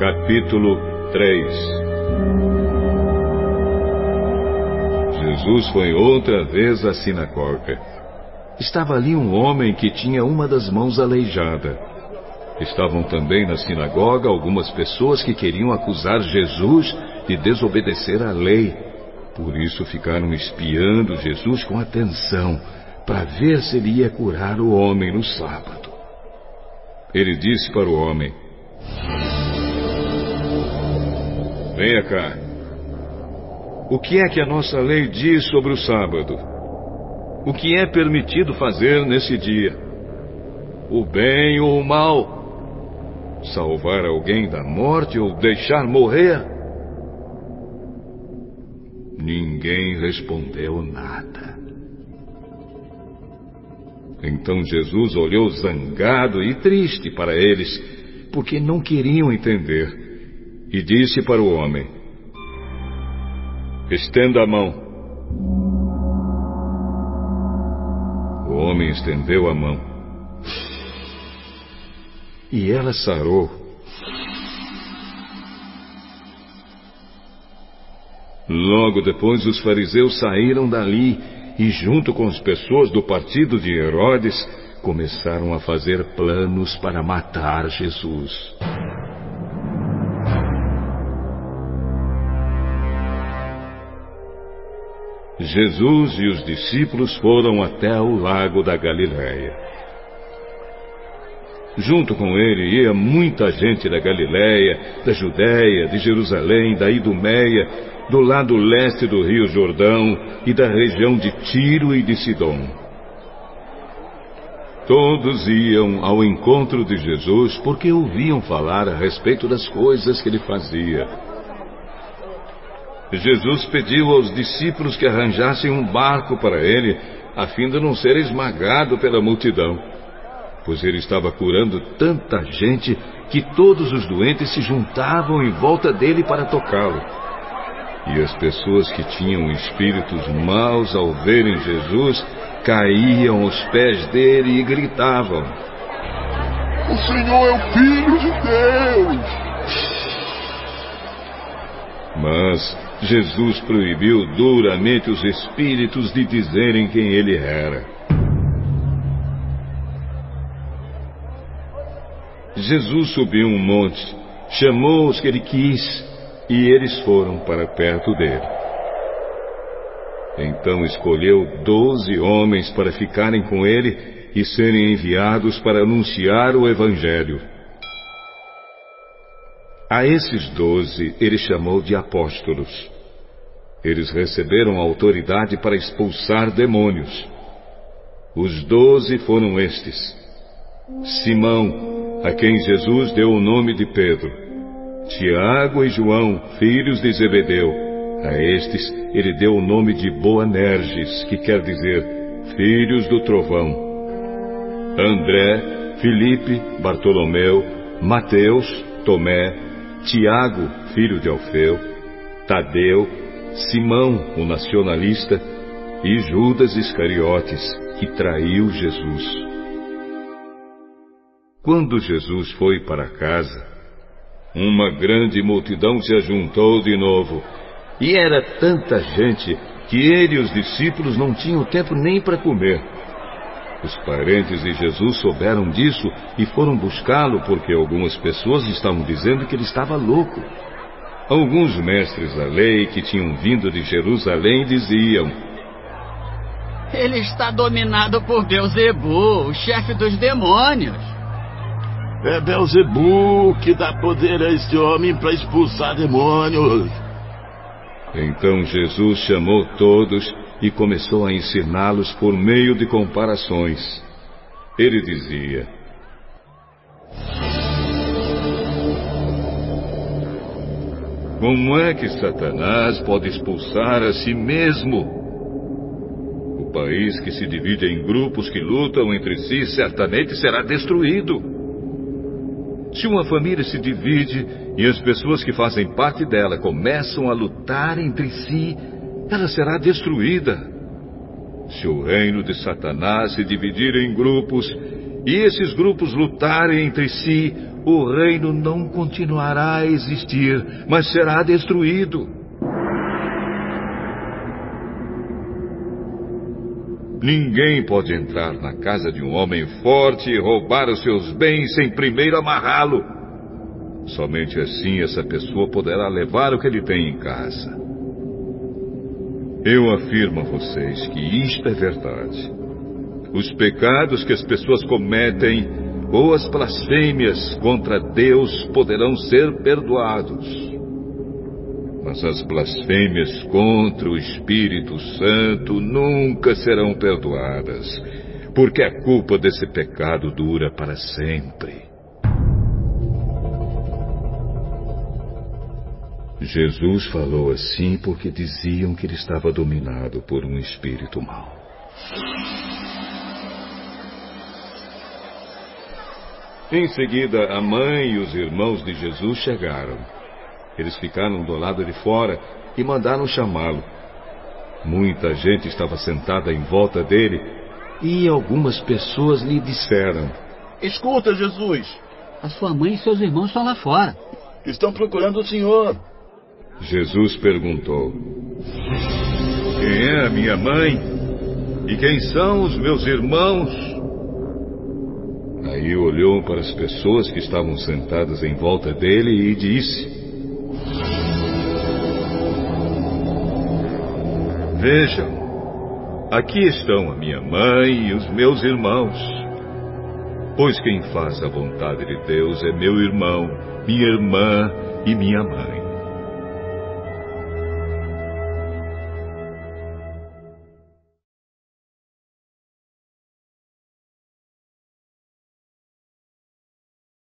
Capítulo 3 Jesus foi outra vez à sinagoga. Estava ali um homem que tinha uma das mãos aleijada. Estavam também na sinagoga algumas pessoas que queriam acusar Jesus de desobedecer à lei. Por isso ficaram espiando Jesus com atenção, para ver se ele ia curar o homem no sábado. Ele disse para o homem: Venha cá. O que é que a nossa lei diz sobre o sábado? O que é permitido fazer nesse dia? O bem ou o mal? Salvar alguém da morte ou deixar morrer? Ninguém respondeu nada. Então Jesus olhou zangado e triste para eles, porque não queriam entender, e disse para o homem: Estenda a mão. O homem estendeu a mão. E ela sarou. Logo depois, os fariseus saíram dali e, junto com as pessoas do partido de Herodes, começaram a fazer planos para matar Jesus. Jesus e os discípulos foram até o lago da Galiléia. Junto com ele ia muita gente da Galiléia, da Judéia, de Jerusalém, da Idumeia do lado leste do rio Jordão e da região de Tiro e de Sidom. Todos iam ao encontro de Jesus porque ouviam falar a respeito das coisas que ele fazia. Jesus pediu aos discípulos que arranjassem um barco para ele, a fim de não ser esmagado pela multidão, pois ele estava curando tanta gente que todos os doentes se juntavam em volta dele para tocá-lo. E as pessoas que tinham espíritos maus, ao verem Jesus, caíam aos pés dele e gritavam: O Senhor é o Filho de Deus! Mas Jesus proibiu duramente os espíritos de dizerem quem ele era. Jesus subiu um monte, chamou os que ele quis e eles foram para perto dele. Então escolheu doze homens para ficarem com ele e serem enviados para anunciar o Evangelho. A esses doze ele chamou de apóstolos. Eles receberam autoridade para expulsar demônios. Os doze foram estes: Simão, a quem Jesus deu o nome de Pedro. Tiago e João, filhos de Zebedeu. A estes ele deu o nome de Boanerges, que quer dizer filhos do trovão. André, Filipe, Bartolomeu, Mateus, Tomé, Tiago, filho de Alfeu, Tadeu, Simão, o nacionalista, e Judas Iscariotes, que traiu Jesus. Quando Jesus foi para casa, uma grande multidão se ajuntou de novo. E era tanta gente que ele e os discípulos não tinham tempo nem para comer. Os parentes de Jesus souberam disso e foram buscá-lo porque algumas pessoas estavam dizendo que ele estava louco. Alguns mestres da lei que tinham vindo de Jerusalém diziam: Ele está dominado por Beuzebu, o chefe dos demônios. É Belzebu que dá poder a este homem para expulsar demônios. Então Jesus chamou todos e começou a ensiná-los por meio de comparações. Ele dizia: Como é que Satanás pode expulsar a si mesmo? O país que se divide em grupos que lutam entre si certamente será destruído. Se uma família se divide e as pessoas que fazem parte dela começam a lutar entre si, ela será destruída. Se o reino de Satanás se dividir em grupos e esses grupos lutarem entre si, o reino não continuará a existir, mas será destruído. Ninguém pode entrar na casa de um homem forte e roubar os seus bens sem primeiro amarrá-lo. Somente assim essa pessoa poderá levar o que ele tem em casa. Eu afirmo a vocês que isto é verdade. Os pecados que as pessoas cometem ou as blasfêmias contra Deus poderão ser perdoados. Mas as blasfêmias contra o Espírito Santo nunca serão perdoadas, porque a culpa desse pecado dura para sempre. Jesus falou assim porque diziam que ele estava dominado por um espírito mau. Em seguida, a mãe e os irmãos de Jesus chegaram. Eles ficaram do lado de fora e mandaram chamá-lo. Muita gente estava sentada em volta dele e algumas pessoas lhe disseram: Escuta, Jesus. A sua mãe e seus irmãos estão lá fora. Estão procurando o Senhor. Jesus perguntou: Quem é a minha mãe? E quem são os meus irmãos? Aí olhou para as pessoas que estavam sentadas em volta dele e disse: Vejam, aqui estão a minha mãe e os meus irmãos. Pois quem faz a vontade de Deus é meu irmão, minha irmã e minha mãe.